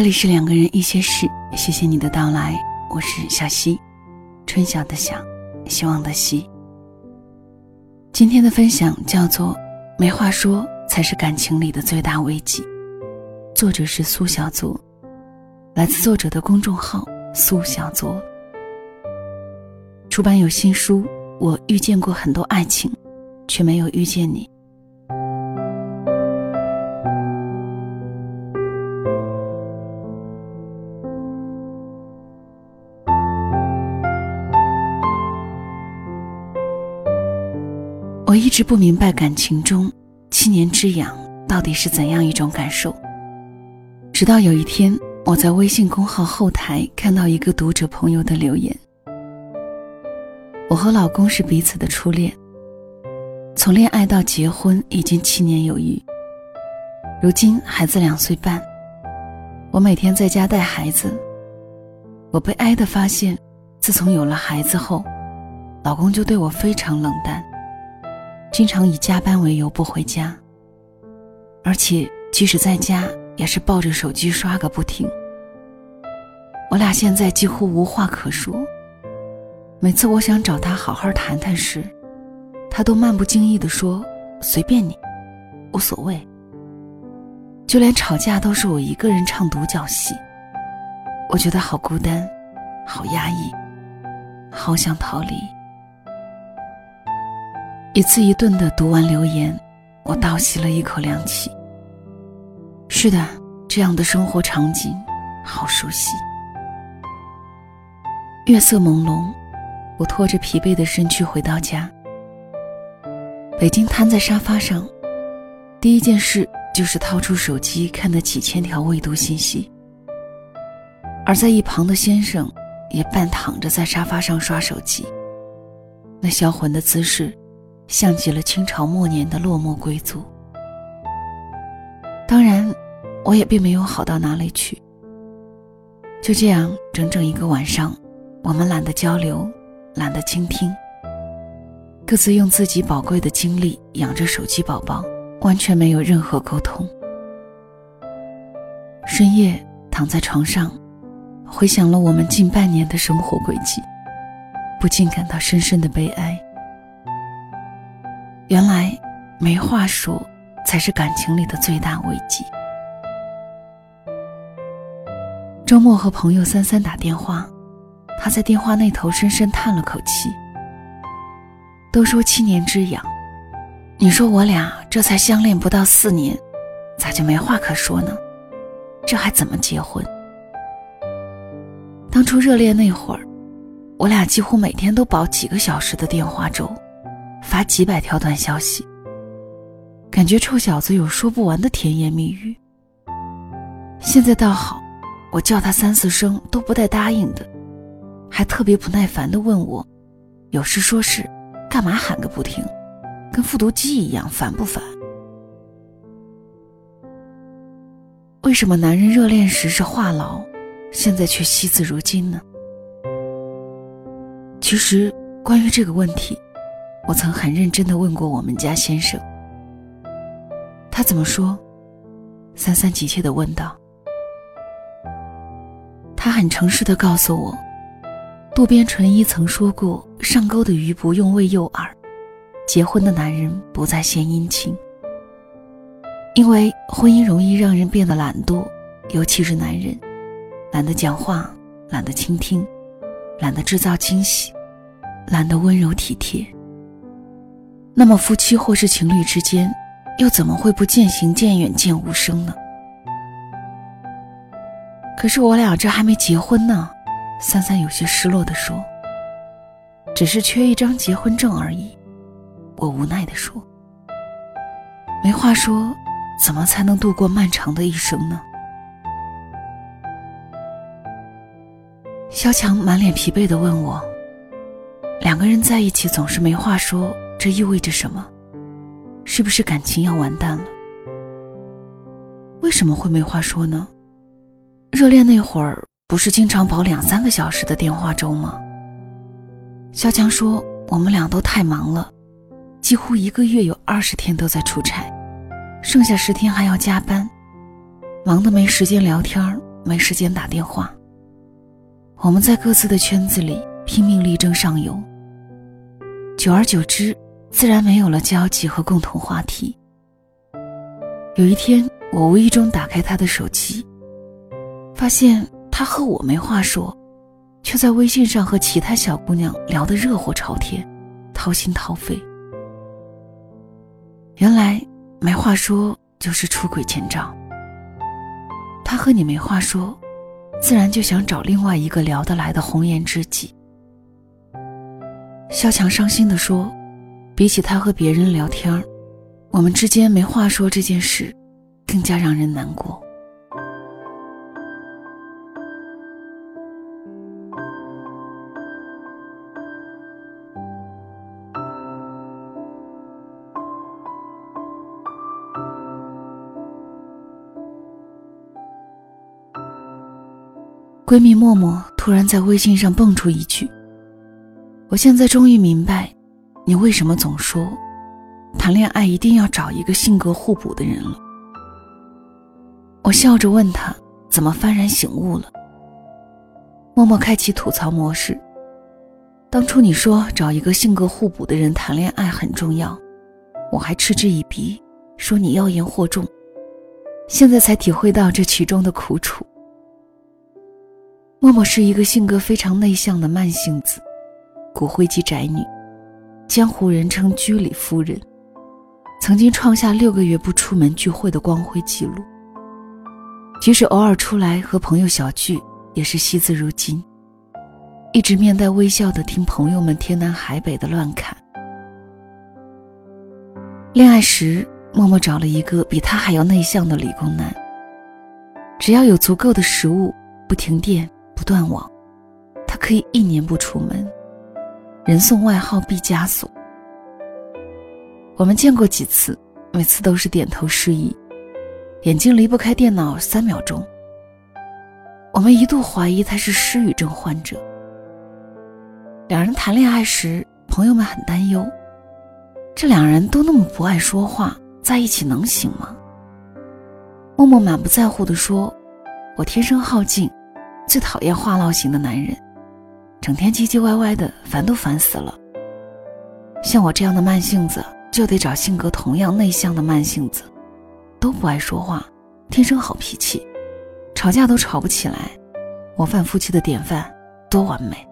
这里是两个人一些事，谢谢你的到来，我是小溪，春晓的晓，希望的希。今天的分享叫做“没话说才是感情里的最大危机”，作者是苏小作，来自作者的公众号苏小作。出版有新书《我遇见过很多爱情，却没有遇见你》。直不明白感情中七年之痒到底是怎样一种感受。直到有一天，我在微信公号后台看到一个读者朋友的留言：“我和老公是彼此的初恋，从恋爱到结婚已经七年有余。如今孩子两岁半，我每天在家带孩子。我悲哀的发现，自从有了孩子后，老公就对我非常冷淡。”经常以加班为由不回家，而且即使在家也是抱着手机刷个不停。我俩现在几乎无话可说。每次我想找他好好谈谈时，他都漫不经意地说：“随便你，无所谓。”就连吵架都是我一个人唱独角戏，我觉得好孤单，好压抑，好想逃离。一字一顿的读完留言，我倒吸了一口凉气。是的，这样的生活场景，好熟悉。月色朦胧，我拖着疲惫的身躯回到家。北京瘫在沙发上，第一件事就是掏出手机看那几千条未读信息。而在一旁的先生，也半躺着在沙发上刷手机，那销魂的姿势。像极了清朝末年的落寞贵族。当然，我也并没有好到哪里去。就这样，整整一个晚上，我们懒得交流，懒得倾听，各自用自己宝贵的精力养着手机宝宝，完全没有任何沟通。深夜躺在床上，回想了我们近半年的生活轨迹，不禁感到深深的悲哀。原来，没话说才是感情里的最大危机。周末和朋友三三打电话，他在电话那头深深叹了口气。都说七年之痒，你说我俩这才相恋不到四年，咋就没话可说呢？这还怎么结婚？当初热恋那会儿，我俩几乎每天都煲几个小时的电话粥。发几百条短消息，感觉臭小子有说不完的甜言蜜语。现在倒好，我叫他三四声都不带答应的，还特别不耐烦的问我：“有事说事，干嘛喊个不停？跟复读机一样，烦不烦？”为什么男人热恋时是话痨，现在却惜字如金呢？其实，关于这个问题。我曾很认真的问过我们家先生，他怎么说？三三急切的问道。他很诚实的告诉我，渡边淳一曾说过：“上钩的鱼不用喂诱饵，结婚的男人不再献殷勤。因为婚姻容易让人变得懒惰，尤其是男人，懒得讲话，懒得倾听，懒得制造惊喜，懒得温柔体贴。”那么，夫妻或是情侣之间，又怎么会不渐行渐远、渐无声呢？可是我俩这还没结婚呢，三三有些失落地说：“只是缺一张结婚证而已。”我无奈地说：“没话说，怎么才能度过漫长的一生呢？”肖强满脸疲惫地问我：“两个人在一起总是没话说。”这意味着什么？是不是感情要完蛋了？为什么会没话说呢？热恋那会儿不是经常煲两三个小时的电话粥吗？肖强说我们俩都太忙了，几乎一个月有二十天都在出差，剩下十天还要加班，忙得没时间聊天没时间打电话。我们在各自的圈子里拼命力争上游，久而久之，自然没有了交集和共同话题。有一天，我无意中打开他的手机，发现他和我没话说，却在微信上和其他小姑娘聊得热火朝天，掏心掏肺。原来没话说就是出轨前兆。他和你没话说，自然就想找另外一个聊得来的红颜知己。肖强伤心地说：“比起他和别人聊天，我们之间没话说这件事，更加让人难过。”闺蜜默默突然在微信上蹦出一句：“我现在终于明白，你为什么总说，谈恋爱一定要找一个性格互补的人了。”我笑着问他：“怎么幡然醒悟了？”默默开启吐槽模式：“当初你说找一个性格互补的人谈恋爱很重要，我还嗤之以鼻，说你妖言惑众。现在才体会到这其中的苦楚。”默默是一个性格非常内向的慢性子，骨灰级宅女，江湖人称居里夫人，曾经创下六个月不出门聚会的光辉记录。即使偶尔出来和朋友小聚，也是惜字如金，一直面带微笑的听朋友们天南海北的乱侃。恋爱时，默默找了一个比他还要内向的理工男，只要有足够的食物，不停电。不断网，他可以一年不出门，人送外号“毕加索”。我们见过几次，每次都是点头示意，眼睛离不开电脑三秒钟。我们一度怀疑他是失语症患者。两人谈恋爱时，朋友们很担忧，这两人都那么不爱说话，在一起能行吗？默默满不在乎地说：“我天生好静。”最讨厌话唠型的男人，整天唧唧歪歪的，烦都烦死了。像我这样的慢性子，就得找性格同样内向的慢性子，都不爱说话，天生好脾气，吵架都吵不起来，模范夫妻的典范，多完美。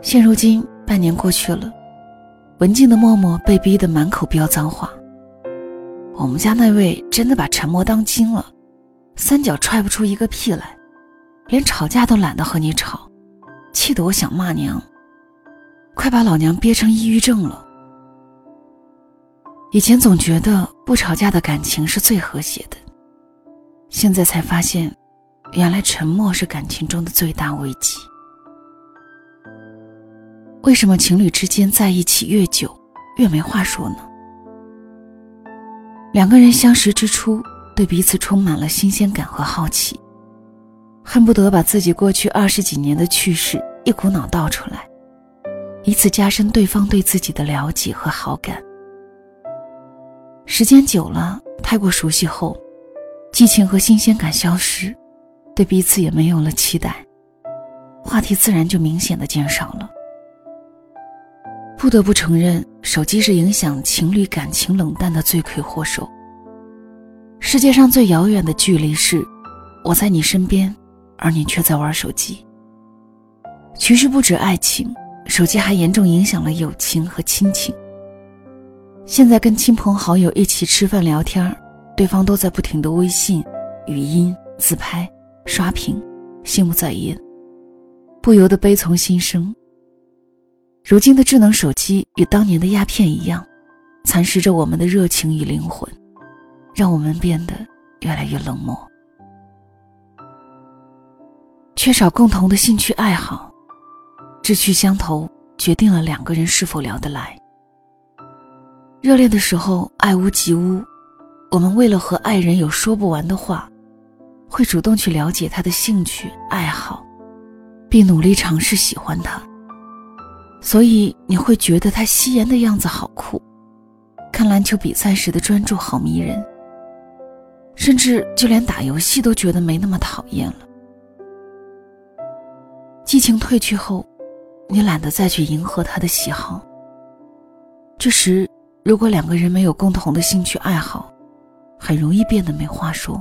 现如今半年过去了，文静的默默被逼得满口飙脏话。我们家那位真的把沉默当金了。三脚踹不出一个屁来，连吵架都懒得和你吵，气得我想骂娘，快把老娘憋成抑郁症了。以前总觉得不吵架的感情是最和谐的，现在才发现，原来沉默是感情中的最大危机。为什么情侣之间在一起越久越没话说呢？两个人相识之初。对彼此充满了新鲜感和好奇，恨不得把自己过去二十几年的趣事一股脑倒出来，以此加深对方对自己的了解和好感。时间久了，太过熟悉后，激情和新鲜感消失，对彼此也没有了期待，话题自然就明显的减少了。不得不承认，手机是影响情侣感情冷淡的罪魁祸首。世界上最遥远的距离是，我在你身边，而你却在玩手机。其实不止爱情，手机还严重影响了友情和亲情。现在跟亲朋好友一起吃饭聊天，对方都在不停的微信、语音、自拍、刷屏，心不在焉，不由得悲从心生。如今的智能手机与当年的鸦片一样，蚕食着我们的热情与灵魂。让我们变得越来越冷漠，缺少共同的兴趣爱好，志趣相投决定了两个人是否聊得来。热恋的时候爱屋及乌，我们为了和爱人有说不完的话，会主动去了解他的兴趣爱好，并努力尝试喜欢他。所以你会觉得他吸烟的样子好酷，看篮球比赛时的专注好迷人。甚至就连打游戏都觉得没那么讨厌了。激情褪去后，你懒得再去迎合他的喜好。这时，如果两个人没有共同的兴趣爱好，很容易变得没话说。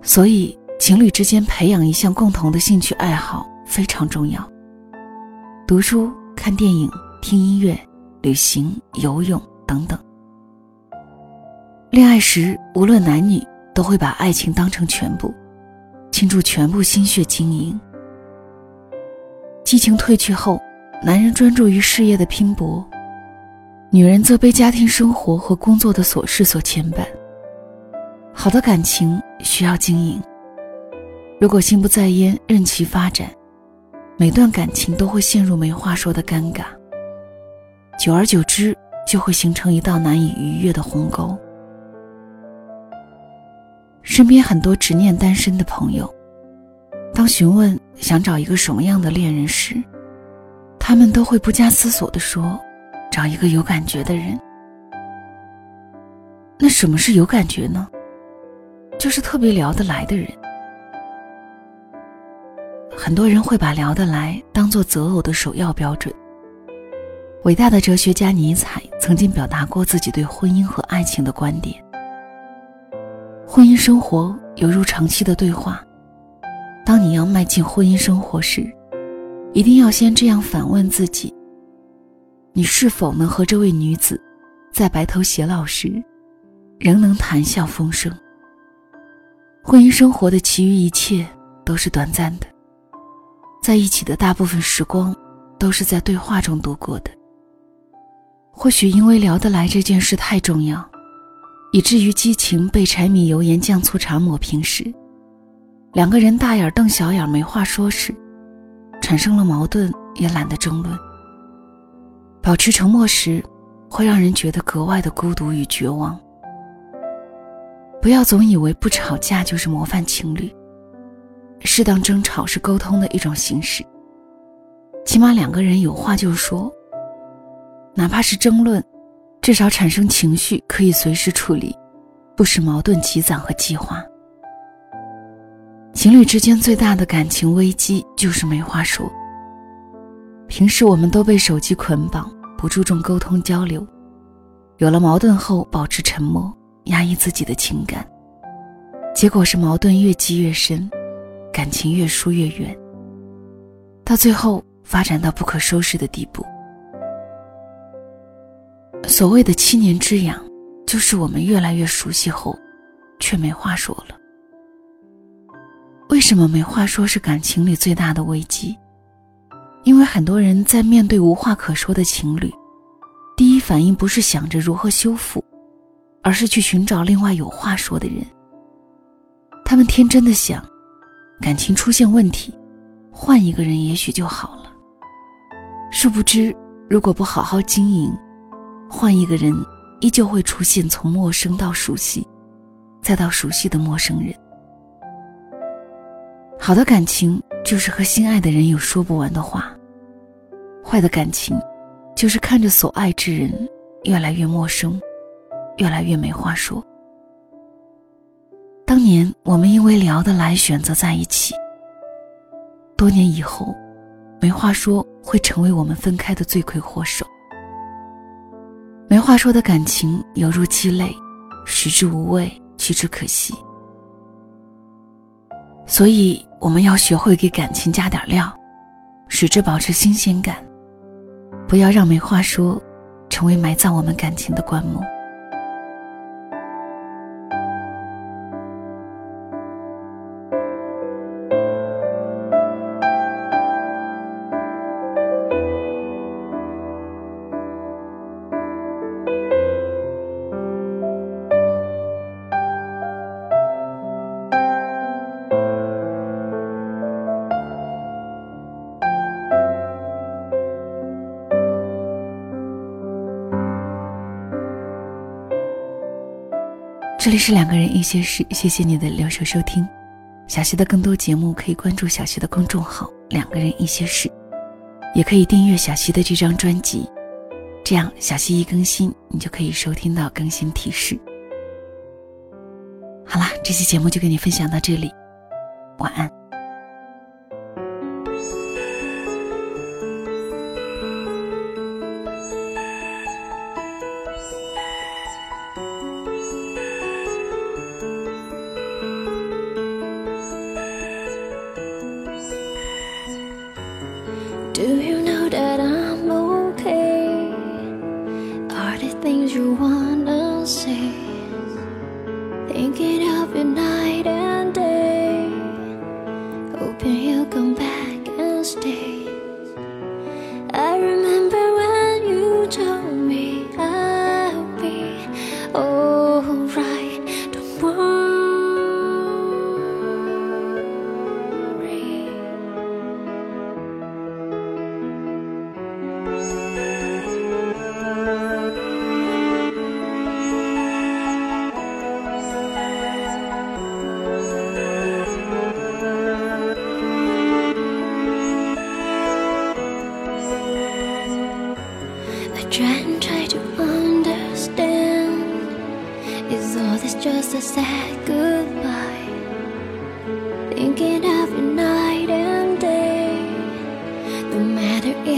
所以，情侣之间培养一项共同的兴趣爱好非常重要。读书、看电影、听音乐、旅行、游泳等等。恋爱时，无论男女，都会把爱情当成全部。倾注全部心血经营，激情褪去后，男人专注于事业的拼搏，女人则被家庭生活和工作的琐事所牵绊。好的感情需要经营，如果心不在焉，任其发展，每段感情都会陷入没话说的尴尬，久而久之，就会形成一道难以逾越的鸿沟。身边很多执念单身的朋友，当询问想找一个什么样的恋人时，他们都会不加思索地说：“找一个有感觉的人。”那什么是有感觉呢？就是特别聊得来的人。很多人会把聊得来当做择偶的首要标准。伟大的哲学家尼采曾经表达过自己对婚姻和爱情的观点。婚姻生活犹如长期的对话。当你要迈进婚姻生活时，一定要先这样反问自己：你是否能和这位女子，在白头偕老时，仍能谈笑风生？婚姻生活的其余一切都是短暂的，在一起的大部分时光，都是在对话中度过的。或许因为聊得来这件事太重要。以至于激情被柴米油盐酱醋茶抹平时，两个人大眼瞪小眼没话说时，产生了矛盾也懒得争论。保持沉默时，会让人觉得格外的孤独与绝望。不要总以为不吵架就是模范情侣，适当争吵是沟通的一种形式。起码两个人有话就说，哪怕是争论。至少产生情绪可以随时处理，不使矛盾积攒和激化。情侣之间最大的感情危机就是没话说。平时我们都被手机捆绑，不注重沟通交流，有了矛盾后保持沉默，压抑自己的情感，结果是矛盾越积越深，感情越疏越远，到最后发展到不可收拾的地步。所谓的七年之痒，就是我们越来越熟悉后，却没话说了。为什么没话说是感情里最大的危机？因为很多人在面对无话可说的情侣，第一反应不是想着如何修复，而是去寻找另外有话说的人。他们天真的想，感情出现问题，换一个人也许就好了。殊不知，如果不好好经营，换一个人，依旧会出现从陌生到熟悉，再到熟悉的陌生人。好的感情就是和心爱的人有说不完的话，坏的感情就是看着所爱之人越来越陌生，越来越没话说。当年我们因为聊得来选择在一起，多年以后，没话说会成为我们分开的罪魁祸首。没话说的感情犹如鸡肋，食之无味，弃之可惜。所以我们要学会给感情加点料，使之保持新鲜感，不要让没话说成为埋葬我们感情的棺木。这里是两个人一些事，谢谢你的留守收听。小溪的更多节目可以关注小溪的公众号“两个人一些事”，也可以订阅小溪的这张专辑，这样小溪一更新，你就可以收听到更新提示。好啦，这期节目就跟你分享到这里，晚安。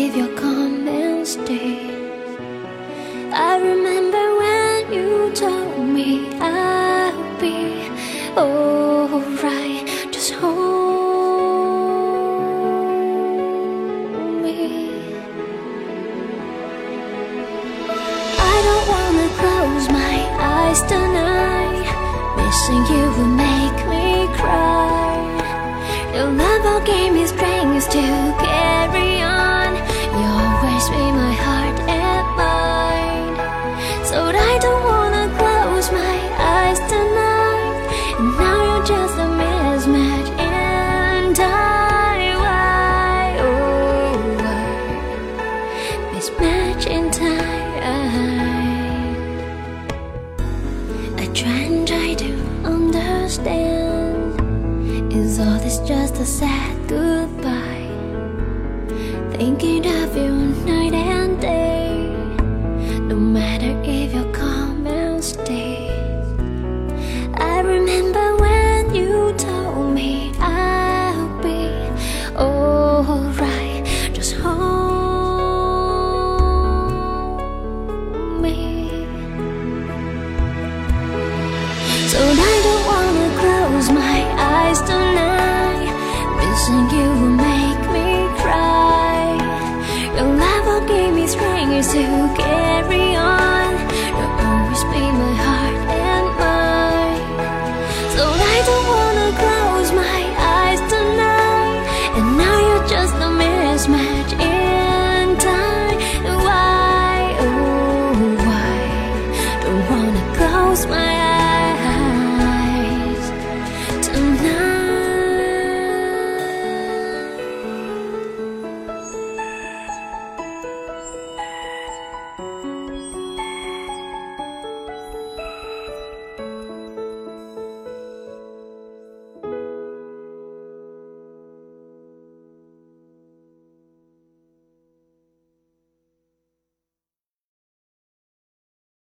with your car.